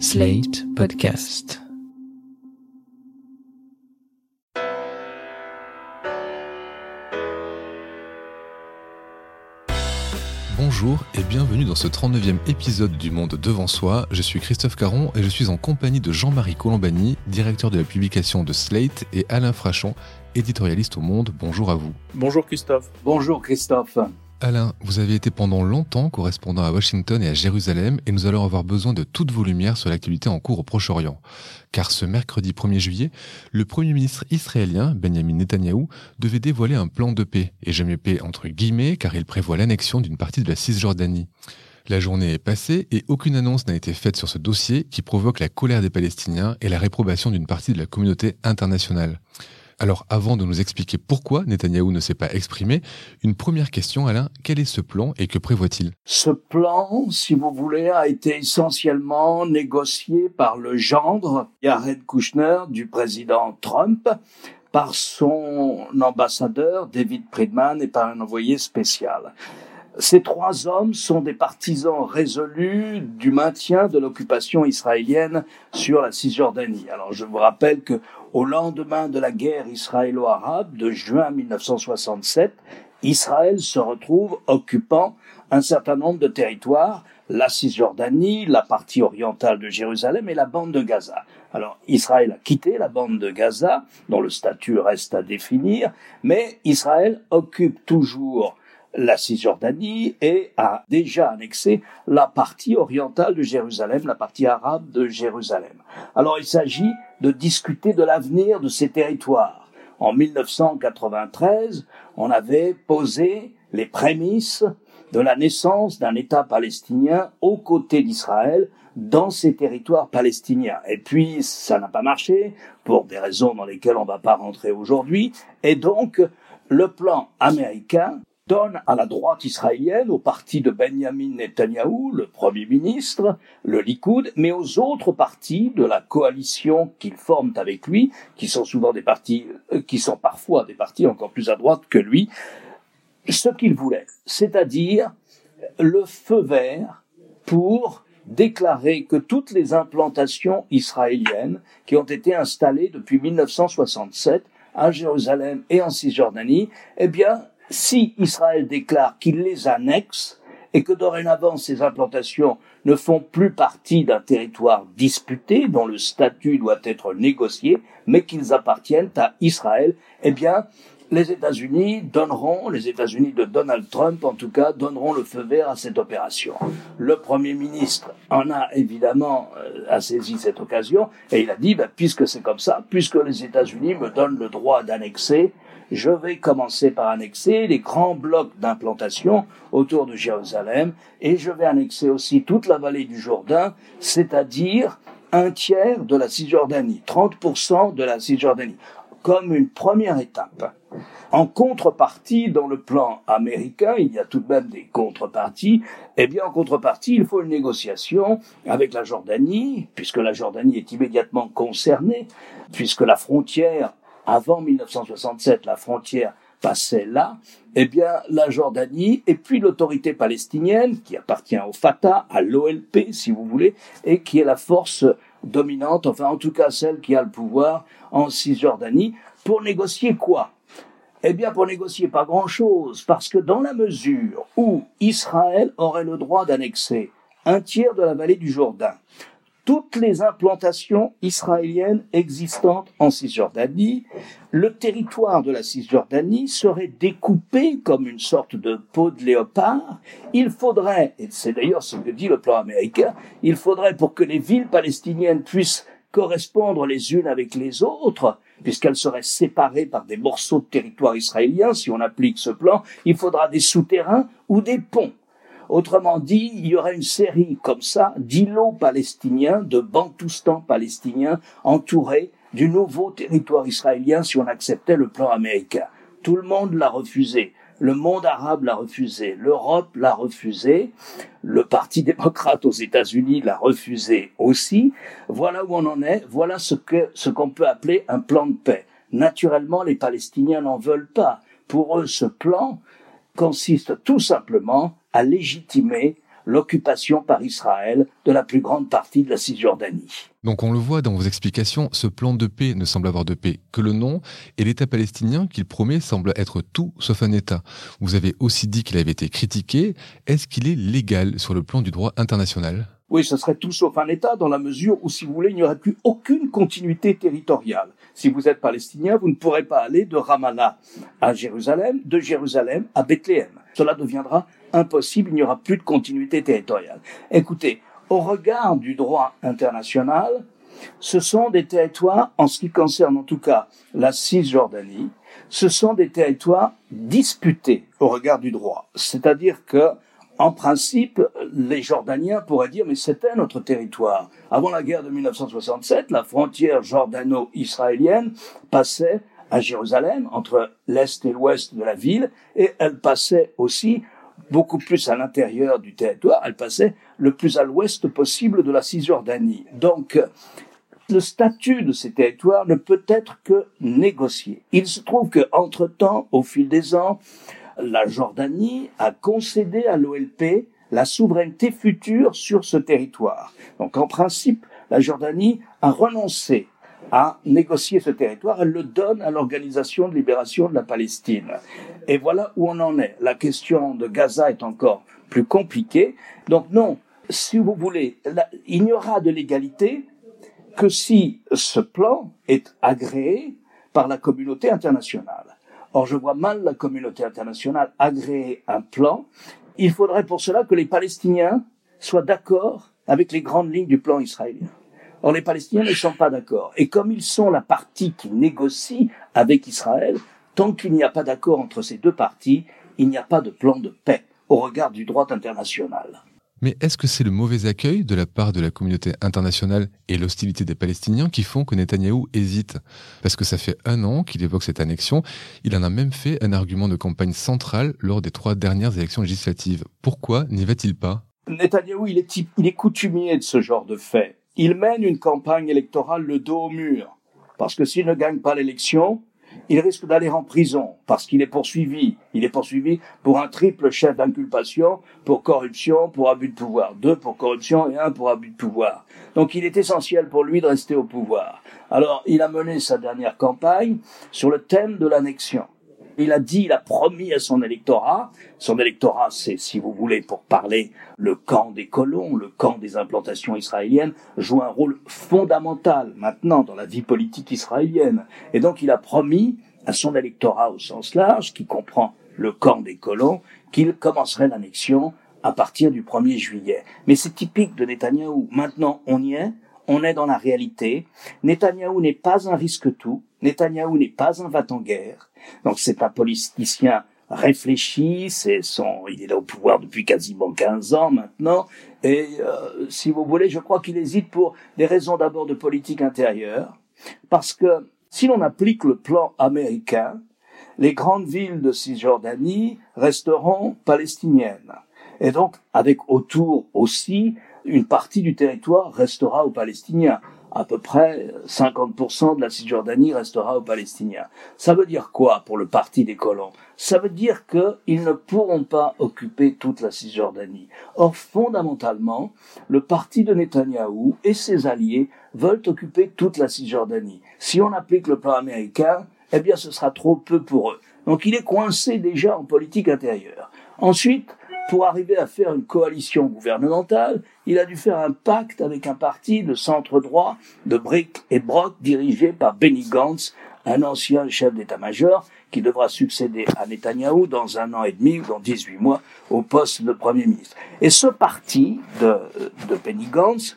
Slate Podcast. Bonjour et bienvenue dans ce 39e épisode du Monde devant soi. Je suis Christophe Caron et je suis en compagnie de Jean-Marie Colombani, directeur de la publication de Slate, et Alain Frachon, éditorialiste au Monde. Bonjour à vous. Bonjour Christophe. Bonjour Christophe. Alain, vous avez été pendant longtemps correspondant à Washington et à Jérusalem et nous allons avoir besoin de toutes vos lumières sur l'activité en cours au Proche-Orient. Car ce mercredi 1er juillet, le Premier ministre israélien, Benjamin Netanyahou, devait dévoiler un plan de paix, et je mets paix entre guillemets car il prévoit l'annexion d'une partie de la Cisjordanie. La journée est passée et aucune annonce n'a été faite sur ce dossier qui provoque la colère des Palestiniens et la réprobation d'une partie de la communauté internationale. Alors avant de nous expliquer pourquoi Netanyahou ne s'est pas exprimé, une première question Alain, quel est ce plan et que prévoit-il? Ce plan, si vous voulez, a été essentiellement négocié par le gendre Jared Kushner du président Trump par son ambassadeur David Friedman et par un envoyé spécial. Ces trois hommes sont des partisans résolus du maintien de l'occupation israélienne sur la Cisjordanie. Alors je vous rappelle que au lendemain de la guerre israélo-arabe de juin 1967, Israël se retrouve occupant un certain nombre de territoires, la Cisjordanie, la partie orientale de Jérusalem et la bande de Gaza. Alors Israël a quitté la bande de Gaza, dont le statut reste à définir, mais Israël occupe toujours la Cisjordanie et a déjà annexé la partie orientale de Jérusalem, la partie arabe de Jérusalem. Alors il s'agit de discuter de l'avenir de ces territoires. En 1993, on avait posé les prémices de la naissance d'un État palestinien aux côtés d'Israël dans ces territoires palestiniens. Et puis, ça n'a pas marché, pour des raisons dans lesquelles on ne va pas rentrer aujourd'hui, et donc, le plan américain donne à la droite israélienne, au parti de Benjamin Netanyahou, le Premier ministre, le Likoud, mais aux autres partis de la coalition qu'ils forment avec lui, qui sont souvent des partis, euh, qui sont parfois des partis encore plus à droite que lui, ce qu'il voulait, c'est-à-dire le feu vert pour déclarer que toutes les implantations israéliennes qui ont été installées depuis 1967 à Jérusalem et en Cisjordanie, eh bien, si Israël déclare qu'il les annexe et que dorénavant ces implantations ne font plus partie d'un territoire disputé dont le statut doit être négocié, mais qu'ils appartiennent à Israël, eh bien, les États-Unis donneront, les États-Unis de Donald Trump en tout cas, donneront le feu vert à cette opération. Le Premier ministre en a évidemment euh, saisi cette occasion et il a dit, ben, puisque c'est comme ça, puisque les États-Unis me donnent le droit d'annexer, je vais commencer par annexer les grands blocs d'implantation autour de Jérusalem et je vais annexer aussi toute la vallée du Jourdain, c'est-à-dire un tiers de la Cisjordanie, 30% de la Cisjordanie, comme une première étape. En contrepartie, dans le plan américain, il y a tout de même des contreparties. Eh bien, en contrepartie, il faut une négociation avec la Jordanie, puisque la Jordanie est immédiatement concernée, puisque la frontière avant 1967, la frontière passait là, eh bien, la Jordanie et puis l'autorité palestinienne, qui appartient au Fatah, à l'OLP, si vous voulez, et qui est la force dominante, enfin, en tout cas, celle qui a le pouvoir en Cisjordanie, pour négocier quoi? Eh bien, pour négocier pas grand chose, parce que dans la mesure où Israël aurait le droit d'annexer un tiers de la vallée du Jourdain, toutes les implantations israéliennes existantes en Cisjordanie. Le territoire de la Cisjordanie serait découpé comme une sorte de peau de léopard. Il faudrait, et c'est d'ailleurs ce que dit le plan américain, il faudrait pour que les villes palestiniennes puissent correspondre les unes avec les autres, puisqu'elles seraient séparées par des morceaux de territoire israélien, si on applique ce plan, il faudra des souterrains ou des ponts. Autrement dit, il y aurait une série comme ça d'îlots palestiniens, de bantoustans palestiniens entourés du nouveau territoire israélien si on acceptait le plan américain. Tout le monde l'a refusé. Le monde arabe l'a refusé, l'Europe l'a refusé, le Parti démocrate aux États-Unis l'a refusé aussi. Voilà où on en est, voilà ce que ce qu'on peut appeler un plan de paix. Naturellement, les Palestiniens n'en veulent pas. Pour eux, ce plan consiste tout simplement à légitimer l'occupation par Israël de la plus grande partie de la Cisjordanie. Donc on le voit dans vos explications, ce plan de paix ne semble avoir de paix que le nom, et l'État palestinien qu'il promet semble être tout sauf un État. Vous avez aussi dit qu'il avait été critiqué. Est-ce qu'il est légal sur le plan du droit international? Oui, ce serait tout sauf un État dans la mesure où, si vous voulez, il n'y aurait plus aucune continuité territoriale. Si vous êtes palestinien, vous ne pourrez pas aller de Ramallah à Jérusalem, de Jérusalem à Bethléem. Cela deviendra impossible, il n'y aura plus de continuité territoriale. Écoutez, au regard du droit international, ce sont des territoires, en ce qui concerne en tout cas la Cisjordanie, ce sont des territoires disputés au regard du droit. C'est-à-dire que en principe, les Jordaniens pourraient dire mais c'était notre territoire. Avant la guerre de 1967, la frontière jordano-israélienne passait à Jérusalem, entre l'est et l'ouest de la ville, et elle passait aussi beaucoup plus à l'intérieur du territoire, elle passait le plus à l'ouest possible de la Cisjordanie. Donc, le statut de ces territoires ne peut être que négocié. Il se trouve que, entre-temps, au fil des ans, la Jordanie a concédé à l'OLP la souveraineté future sur ce territoire. Donc en principe, la Jordanie a renoncé à négocier ce territoire, elle le donne à l'Organisation de libération de la Palestine. Et voilà où on en est. La question de Gaza est encore plus compliquée. Donc non, si vous voulez, il n'y aura de l'égalité que si ce plan est agréé par la communauté internationale. Or, je vois mal la communauté internationale agréer un plan. Il faudrait pour cela que les Palestiniens soient d'accord avec les grandes lignes du plan israélien. Or, les Palestiniens ne sont pas d'accord. Et comme ils sont la partie qui négocie avec Israël, tant qu'il n'y a pas d'accord entre ces deux parties, il n'y a pas de plan de paix au regard du droit international. Mais est-ce que c'est le mauvais accueil de la part de la communauté internationale et l'hostilité des Palestiniens qui font que Netanyahou hésite? Parce que ça fait un an qu'il évoque cette annexion. Il en a même fait un argument de campagne central lors des trois dernières élections législatives. Pourquoi n'y va-t-il pas? Netanyahou, il est, il est coutumier de ce genre de fait. Il mène une campagne électorale le dos au mur. Parce que s'il ne gagne pas l'élection, il risque d'aller en prison parce qu'il est poursuivi. Il est poursuivi pour un triple chef d'inculpation, pour corruption, pour abus de pouvoir. Deux pour corruption et un pour abus de pouvoir. Donc il est essentiel pour lui de rester au pouvoir. Alors il a mené sa dernière campagne sur le thème de l'annexion. Il a dit, il a promis à son électorat, son électorat c'est, si vous voulez, pour parler, le camp des colons, le camp des implantations israéliennes, joue un rôle fondamental maintenant dans la vie politique israélienne. Et donc il a promis à son électorat au sens large, qui comprend le camp des colons, qu'il commencerait l'annexion à partir du 1er juillet. Mais c'est typique de Netanyahou. Maintenant, on y est, on est dans la réalité. Netanyahou n'est pas un risque-tout. Netanyahou n'est pas un va-t-en-guerre. Donc c'est un politicien réfléchi, c'est son, il est là au pouvoir depuis quasiment 15 ans maintenant, et euh, si vous voulez, je crois qu'il hésite pour des raisons d'abord de politique intérieure, parce que si l'on applique le plan américain, les grandes villes de Cisjordanie resteront palestiniennes. Et donc, avec autour aussi, une partie du territoire restera aux Palestiniens à peu près 50% de la Cisjordanie restera aux Palestiniens. Ça veut dire quoi pour le parti des colons? Ça veut dire qu'ils ne pourront pas occuper toute la Cisjordanie. Or, fondamentalement, le parti de Netanyahou et ses alliés veulent occuper toute la Cisjordanie. Si on applique le plan américain, eh bien ce sera trop peu pour eux. Donc il est coincé déjà en politique intérieure. Ensuite, pour arriver à faire une coalition gouvernementale, il a dû faire un pacte avec un parti de centre droit de briques et broc dirigé par Benny Gantz, un ancien chef d'état-major qui devra succéder à Netanyahou dans un an et demi ou dans 18 mois au poste de Premier ministre. Et ce parti de, de Benny Gantz,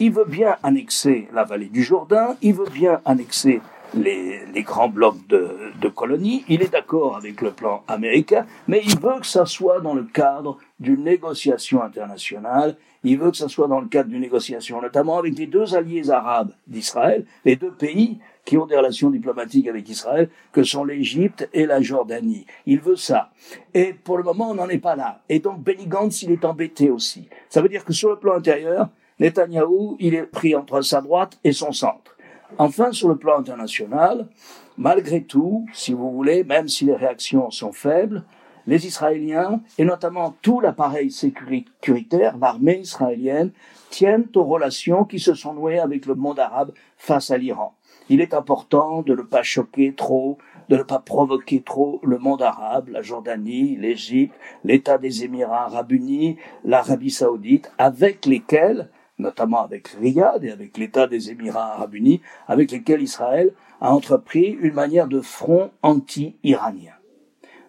il veut bien annexer la vallée du Jourdain, il veut bien annexer les, les, grands blocs de, de colonies. Il est d'accord avec le plan américain, mais il veut que ça soit dans le cadre d'une négociation internationale. Il veut que ça soit dans le cadre d'une négociation, notamment avec les deux alliés arabes d'Israël, les deux pays qui ont des relations diplomatiques avec Israël, que sont l'Égypte et la Jordanie. Il veut ça. Et pour le moment, on n'en est pas là. Et donc, Benny Gantz, il est embêté aussi. Ça veut dire que sur le plan intérieur, Netanyahou, il est pris entre sa droite et son centre. Enfin, sur le plan international, malgré tout, si vous voulez, même si les réactions sont faibles, les Israéliens, et notamment tout l'appareil sécuritaire, l'armée israélienne, tiennent aux relations qui se sont nouées avec le monde arabe face à l'Iran. Il est important de ne pas choquer trop, de ne pas provoquer trop le monde arabe, la Jordanie, l'Égypte, l'État des Émirats arabes unis, l'Arabie saoudite, avec lesquels, notamment avec Riyad et avec l'État des Émirats arabes unis, avec lesquels Israël a entrepris une manière de front anti-iranien.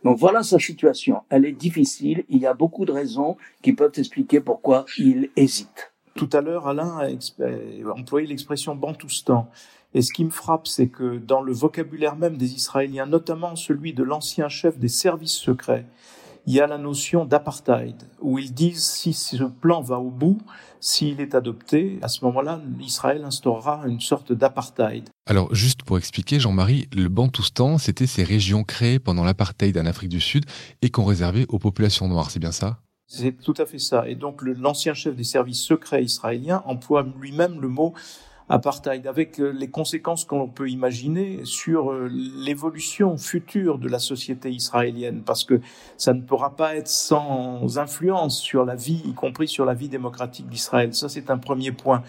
Donc voilà sa situation. Elle est difficile. Il y a beaucoup de raisons qui peuvent expliquer pourquoi il hésite. Tout à l'heure, Alain a employé l'expression bantoustan. Et ce qui me frappe, c'est que dans le vocabulaire même des Israéliens, notamment celui de l'ancien chef des services secrets, il y a la notion d'apartheid, où ils disent si ce plan va au bout, s'il est adopté, à ce moment-là, Israël instaurera une sorte d'apartheid. Alors, juste pour expliquer, Jean-Marie, le Bantoustan, c'était ces régions créées pendant l'apartheid en Afrique du Sud et qu'on réservait aux populations noires, c'est bien ça? C'est tout à fait ça. Et donc, l'ancien chef des services secrets israéliens emploie lui-même le mot apartheid, avec euh, les conséquences qu'on peut imaginer sur euh, l'évolution future de la société israélienne, parce que ça ne pourra pas être sans influence sur la vie, y compris sur la vie démocratique d'Israël. Ça, c'est un premier point.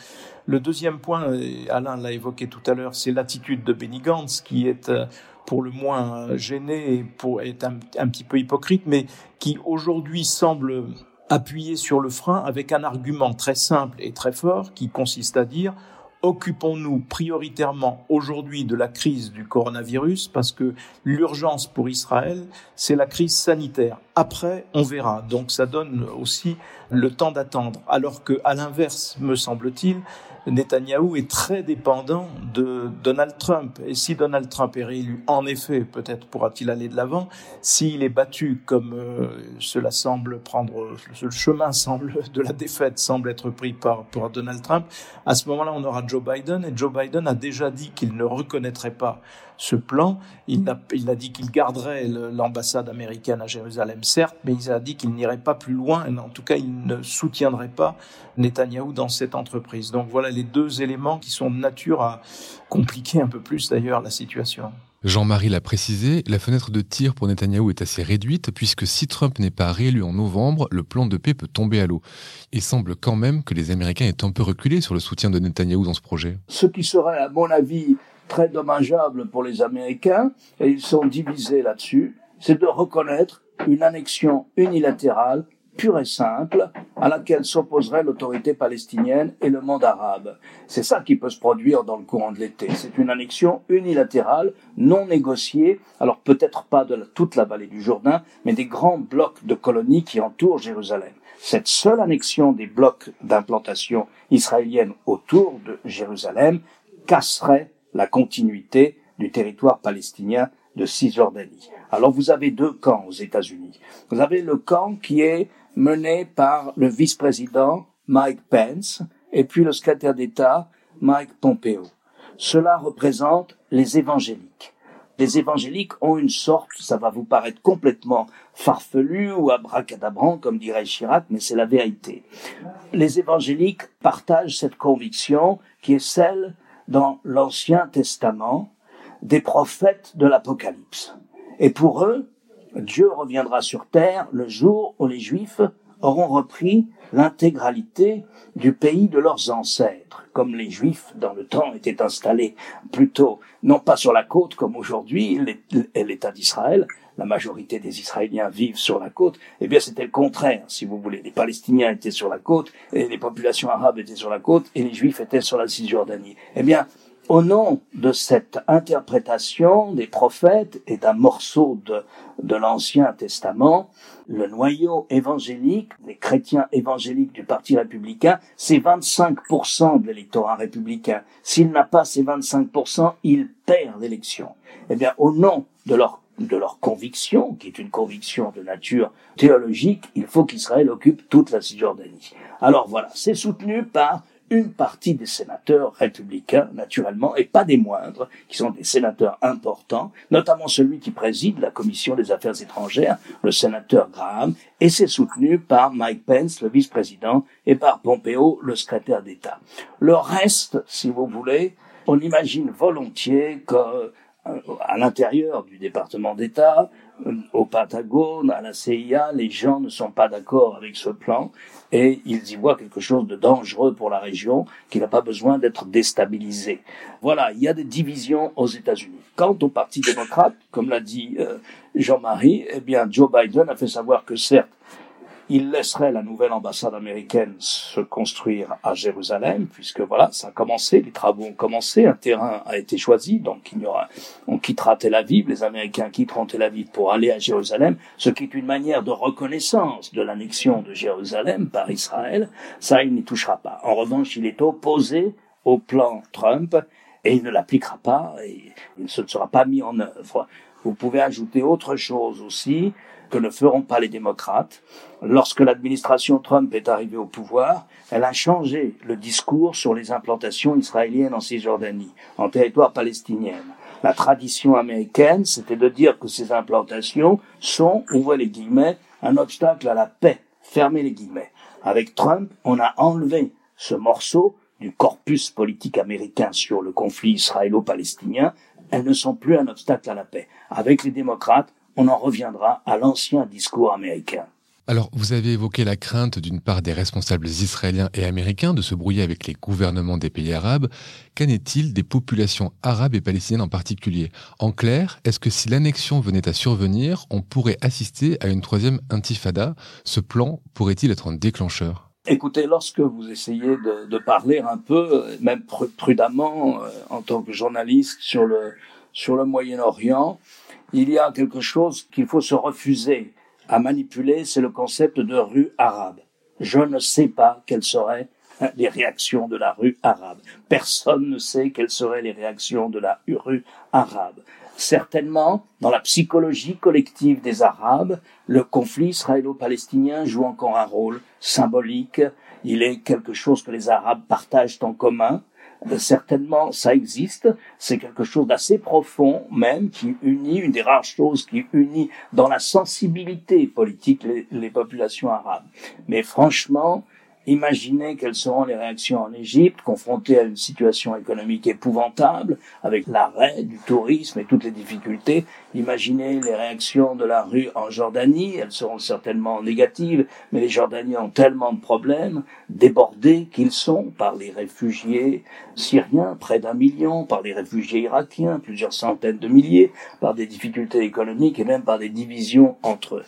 Le deuxième point, Alain l'a évoqué tout à l'heure, c'est l'attitude de Benny Gantz, qui est euh, pour le moins gêné et pour un, un petit peu hypocrite, mais qui aujourd'hui semble appuyer sur le frein avec un argument très simple et très fort qui consiste à dire occupons-nous prioritairement aujourd'hui de la crise du coronavirus parce que l'urgence pour Israël, c'est la crise sanitaire. Après, on verra. Donc ça donne aussi le temps d'attendre. Alors que, à l'inverse, me semble-t-il, Netanyahou est très dépendant de Donald Trump. Et si Donald Trump est réélu, en effet, peut-être pourra-t-il aller de l'avant. S'il est battu, comme euh, cela semble prendre, le chemin semble de la défaite semble être pris par, Donald Trump, à ce moment-là, on aura Joe Biden. Et Joe Biden a déjà dit qu'il ne reconnaîtrait pas ce plan. Il a dit qu'il garderait l'ambassade américaine à Jérusalem, certes, mais il a dit qu'il n'irait pas plus loin, et en tout cas, il ne soutiendrait pas Netanyahou dans cette entreprise. Donc voilà les deux éléments qui sont de nature à compliquer un peu plus d'ailleurs la situation. Jean-Marie l'a précisé, la fenêtre de tir pour Netanyahou est assez réduite puisque si Trump n'est pas réélu en novembre, le plan de paix peut tomber à l'eau. Il semble quand même que les Américains aient un peu reculé sur le soutien de Netanyahou dans ce projet. Ce qui serait, à mon avis, très dommageable pour les Américains, et ils sont divisés là-dessus, c'est de reconnaître une annexion unilatérale pure et simple à laquelle s'opposerait l'autorité palestinienne et le monde arabe. C'est ça qui peut se produire dans le courant de l'été. C'est une annexion unilatérale, non négociée, alors peut-être pas de toute la vallée du Jourdain, mais des grands blocs de colonies qui entourent Jérusalem. Cette seule annexion des blocs d'implantation israélienne autour de Jérusalem casserait la continuité du territoire palestinien de Cisjordanie. Alors vous avez deux camps aux États-Unis. Vous avez le camp qui est mené par le vice-président Mike Pence et puis le secrétaire d'État Mike Pompeo. Cela représente les évangéliques. Les évangéliques ont une sorte, ça va vous paraître complètement farfelu ou abracadabrant, comme dirait Chirac, mais c'est la vérité. Les évangéliques partagent cette conviction qui est celle dans l'Ancien Testament des prophètes de l'Apocalypse. Et pour eux, Dieu reviendra sur terre le jour où les Juifs auront repris l'intégralité du pays de leurs ancêtres, comme les Juifs dans le temps étaient installés plutôt non pas sur la côte comme aujourd'hui l'État d'Israël, la majorité des Israéliens vivent sur la côte, eh bien c'était le contraire, si vous voulez. Les Palestiniens étaient sur la côte, et les populations arabes étaient sur la côte, et les Juifs étaient sur la Cisjordanie. Eh bien, au nom de cette interprétation des prophètes et d'un morceau de, de l'Ancien Testament, le noyau évangélique, les chrétiens évangéliques du Parti républicain, c'est 25% de l'électorat républicain. S'il n'a pas ces 25%, il perd l'élection. Eh bien, au nom de leur de leur conviction, qui est une conviction de nature théologique, il faut qu'Israël occupe toute la Cisjordanie. Alors voilà, c'est soutenu par une partie des sénateurs républicains, naturellement, et pas des moindres, qui sont des sénateurs importants, notamment celui qui préside la commission des affaires étrangères, le sénateur Graham, et c'est soutenu par Mike Pence, le vice-président, et par Pompeo, le secrétaire d'État. Le reste, si vous voulez, on imagine volontiers que à l'intérieur du département d'État, euh, au Patagone, à la CIA, les gens ne sont pas d'accord avec ce plan et ils y voient quelque chose de dangereux pour la région qui n'a pas besoin d'être déstabilisé. Voilà, il y a des divisions aux États-Unis. Quant au Parti démocrate, comme l'a dit euh, Jean-Marie, eh bien Joe Biden a fait savoir que certes, il laisserait la nouvelle ambassade américaine se construire à Jérusalem, puisque voilà, ça a commencé, les travaux ont commencé, un terrain a été choisi, donc il y aura, on quittera Tel Aviv, les Américains quitteront Tel Aviv pour aller à Jérusalem, ce qui est une manière de reconnaissance de l'annexion de Jérusalem par Israël. Ça, il n'y touchera pas. En revanche, il est opposé au plan Trump et il ne l'appliquera pas et ce ne sera pas mis en œuvre. Vous pouvez ajouter autre chose aussi, que ne feront pas les démocrates. Lorsque l'administration Trump est arrivée au pouvoir, elle a changé le discours sur les implantations israéliennes en Cisjordanie, en territoire palestinien. La tradition américaine, c'était de dire que ces implantations sont, ouvrez les guillemets, un obstacle à la paix, fermez les guillemets. Avec Trump, on a enlevé ce morceau du corpus politique américain sur le conflit israélo-palestinien, elles ne sont plus un obstacle à la paix. Avec les démocrates, on en reviendra à l'ancien discours américain. Alors, vous avez évoqué la crainte d'une part des responsables israéliens et américains de se brouiller avec les gouvernements des pays arabes. Qu'en est-il des populations arabes et palestiniennes en particulier? En clair, est-ce que si l'annexion venait à survenir, on pourrait assister à une troisième intifada? Ce plan pourrait-il être un déclencheur? Écoutez, lorsque vous essayez de, parler un peu, même prudemment, euh, en tant que journaliste sur le, sur le Moyen-Orient, il y a quelque chose qu'il faut se refuser à manipuler, c'est le concept de rue arabe. Je ne sais pas quelles seraient les réactions de la rue arabe. Personne ne sait quelles seraient les réactions de la rue arabe. Certainement, dans la psychologie collective des Arabes, le conflit israélo-palestinien joue encore un rôle symbolique. Il est quelque chose que les Arabes partagent en commun. Euh, certainement ça existe, c'est quelque chose d'assez profond même qui unit, une des rares choses qui unit dans la sensibilité politique les, les populations arabes. Mais franchement, Imaginez quelles seront les réactions en Égypte, confrontée à une situation économique épouvantable, avec l'arrêt du tourisme et toutes les difficultés. Imaginez les réactions de la rue en Jordanie, elles seront certainement négatives, mais les Jordaniens ont tellement de problèmes, débordés qu'ils sont par les réfugiés syriens, près d'un million, par les réfugiés irakiens, plusieurs centaines de milliers, par des difficultés économiques et même par des divisions entre eux.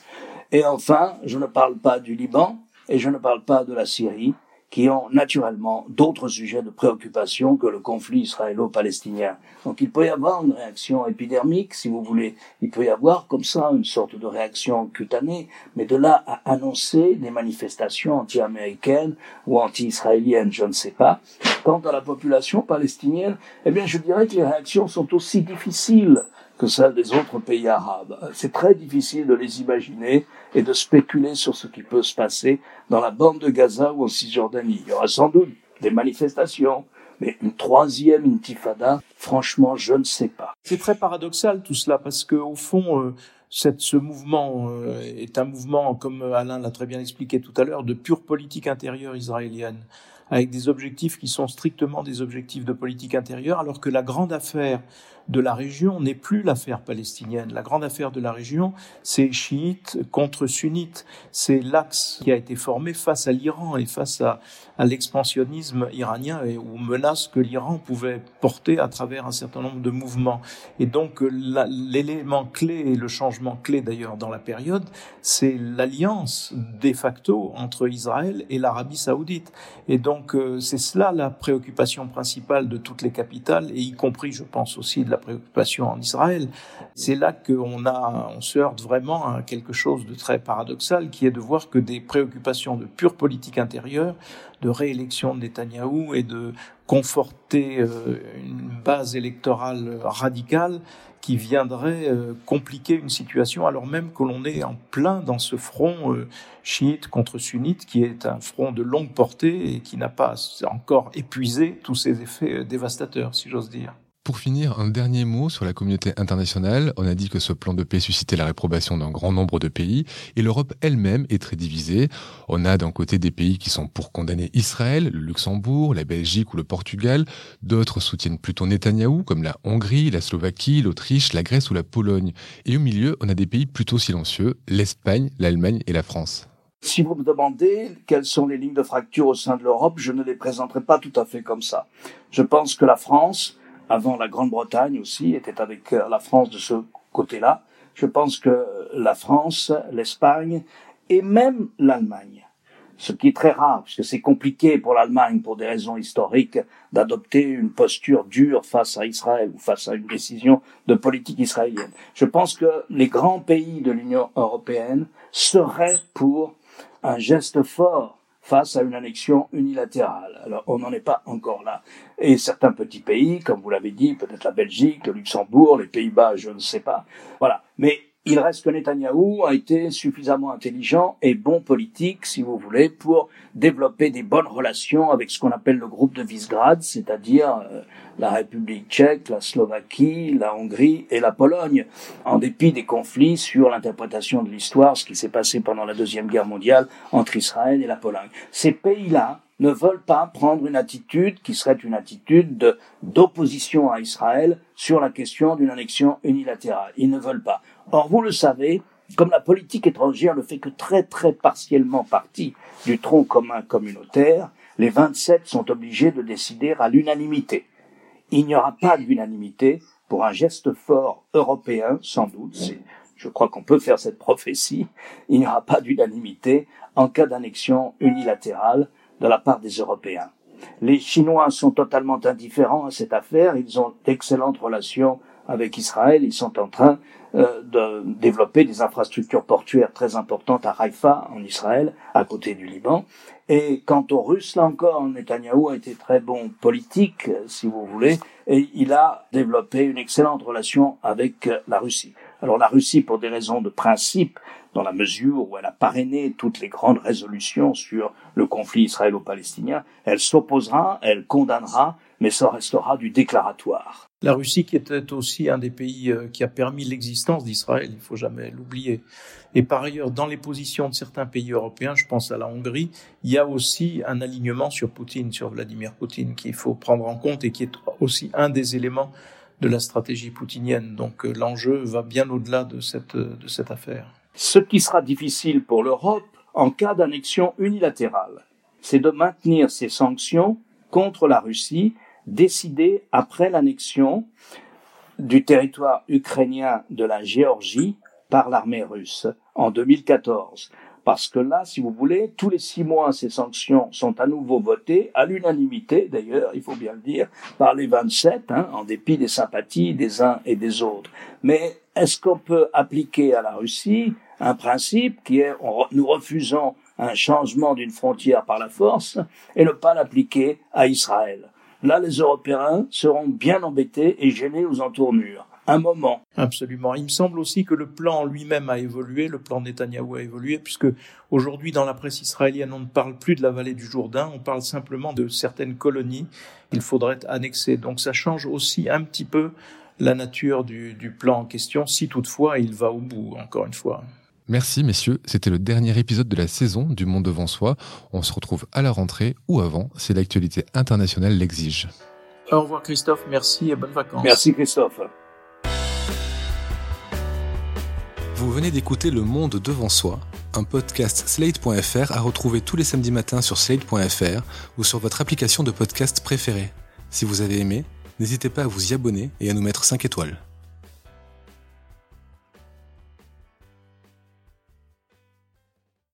Et enfin, je ne parle pas du Liban, et je ne parle pas de la Syrie, qui ont naturellement d'autres sujets de préoccupation que le conflit israélo-palestinien. Donc il peut y avoir une réaction épidermique, si vous voulez. Il peut y avoir comme ça une sorte de réaction cutanée, mais de là à annoncer des manifestations anti-américaines ou anti-israéliennes, je ne sais pas. Quant à la population palestinienne, eh bien je dirais que les réactions sont aussi difficiles que celles des autres pays arabes. C'est très difficile de les imaginer et de spéculer sur ce qui peut se passer dans la bande de Gaza ou en Cisjordanie. Il y aura sans doute des manifestations, mais une troisième intifada, franchement, je ne sais pas. C'est très paradoxal tout cela parce que au fond, euh, cette, ce mouvement euh, est un mouvement, comme Alain l'a très bien expliqué tout à l'heure, de pure politique intérieure israélienne avec des objectifs qui sont strictement des objectifs de politique intérieure, alors que la grande affaire de la région n'est plus l'affaire palestinienne. La grande affaire de la région, c'est chiite contre sunnite. C'est l'axe qui a été formé face à l'Iran et face à, l'expansionnisme iranien et aux menaces que l'Iran pouvait porter à travers un certain nombre de mouvements. Et donc l'élément clé et le changement clé d'ailleurs dans la période, c'est l'alliance de facto entre Israël et l'Arabie saoudite. Et donc euh, c'est cela la préoccupation principale de toutes les capitales et y compris, je pense aussi, la préoccupation en Israël. C'est là qu'on a, on se heurte vraiment à quelque chose de très paradoxal, qui est de voir que des préoccupations de pure politique intérieure, de réélection de Netanyahou et de conforter euh, une base électorale radicale qui viendrait euh, compliquer une situation alors même que l'on est en plein dans ce front euh, chiite contre sunnite qui est un front de longue portée et qui n'a pas encore épuisé tous ses effets dévastateurs, si j'ose dire. Pour finir, un dernier mot sur la communauté internationale. On a dit que ce plan de paix suscitait la réprobation d'un grand nombre de pays et l'Europe elle-même est très divisée. On a d'un côté des pays qui sont pour condamner Israël, le Luxembourg, la Belgique ou le Portugal. D'autres soutiennent plutôt Netanyahou comme la Hongrie, la Slovaquie, l'Autriche, la Grèce ou la Pologne. Et au milieu, on a des pays plutôt silencieux, l'Espagne, l'Allemagne et la France. Si vous me demandez quelles sont les lignes de fracture au sein de l'Europe, je ne les présenterai pas tout à fait comme ça. Je pense que la France avant la Grande-Bretagne aussi, était avec euh, la France de ce côté-là. Je pense que la France, l'Espagne et même l'Allemagne, ce qui est très rare, puisque c'est compliqué pour l'Allemagne, pour des raisons historiques, d'adopter une posture dure face à Israël ou face à une décision de politique israélienne. Je pense que les grands pays de l'Union européenne seraient pour un geste fort face à une annexion unilatérale. Alors on n'en est pas encore là. Et certains petits pays, comme vous l'avez dit, peut-être la Belgique, le Luxembourg, les Pays-Bas, je ne sais pas. Voilà. Mais il reste que Netanyahou a été suffisamment intelligent et bon politique, si vous voulez, pour développer des bonnes relations avec ce qu'on appelle le groupe de Visegrad, c'est-à-dire euh, la République tchèque, la Slovaquie, la Hongrie et la Pologne, en dépit des conflits sur l'interprétation de l'histoire, ce qui s'est passé pendant la Deuxième Guerre mondiale entre Israël et la Pologne. Ces pays-là ne veulent pas prendre une attitude qui serait une attitude d'opposition à Israël sur la question d'une annexion unilatérale. Ils ne veulent pas. Or, vous le savez, comme la politique étrangère ne fait que très très partiellement partie du tronc commun communautaire, les 27 sont obligés de décider à l'unanimité. Il n'y aura pas d'unanimité pour un geste fort européen, sans doute, je crois qu'on peut faire cette prophétie, il n'y aura pas d'unanimité en cas d'annexion unilatérale de la part des Européens. Les Chinois sont totalement indifférents à cette affaire. Ils ont d'excellentes relations avec Israël. Ils sont en train euh, de développer des infrastructures portuaires très importantes à Haïfa, en Israël, à côté du Liban. Et quant aux Russes, là encore, Netanyahou a été très bon politique, si vous voulez, et il a développé une excellente relation avec la Russie. Alors la Russie, pour des raisons de principe, dans la mesure où elle a parrainé toutes les grandes résolutions sur le conflit israélo-palestinien, elle s'opposera, elle condamnera, mais ça restera du déclaratoire. La Russie qui était aussi un des pays euh, qui a permis l'existence d'Israël, il faut jamais l'oublier. Et par ailleurs, dans les positions de certains pays européens, je pense à la Hongrie, il y a aussi un alignement sur Poutine, sur Vladimir Poutine, qu'il faut prendre en compte et qui est aussi un des éléments de la stratégie poutinienne. Donc euh, l'enjeu va bien au-delà de cette, de cette affaire. Ce qui sera difficile pour l'Europe en cas d'annexion unilatérale, c'est de maintenir ces sanctions contre la Russie décidées après l'annexion du territoire ukrainien de la Géorgie par l'armée russe en 2014. Parce que là, si vous voulez, tous les six mois, ces sanctions sont à nouveau votées, à l'unanimité d'ailleurs, il faut bien le dire, par les 27, hein, en dépit des sympathies des uns et des autres. Mais est-ce qu'on peut appliquer à la Russie un principe qui est nous refusons un changement d'une frontière par la force et ne pas l'appliquer à Israël? Là, les Européens seront bien embêtés et gênés aux entournures un moment. Absolument. Il me semble aussi que le plan lui-même a évolué, le plan Netanyahou a évolué, puisque aujourd'hui dans la presse israélienne, on ne parle plus de la vallée du Jourdain, on parle simplement de certaines colonies qu'il faudrait annexer. Donc ça change aussi un petit peu la nature du, du plan en question, si toutefois il va au bout, encore une fois. Merci messieurs, c'était le dernier épisode de la saison du Monde devant soi. On se retrouve à la rentrée ou avant, si l'actualité internationale l'exige. Au revoir Christophe, merci et bonnes vacances. Merci Christophe. Vous venez d'écouter Le Monde devant soi, un podcast slate.fr à retrouver tous les samedis matins sur slate.fr ou sur votre application de podcast préférée. Si vous avez aimé, n'hésitez pas à vous y abonner et à nous mettre 5 étoiles.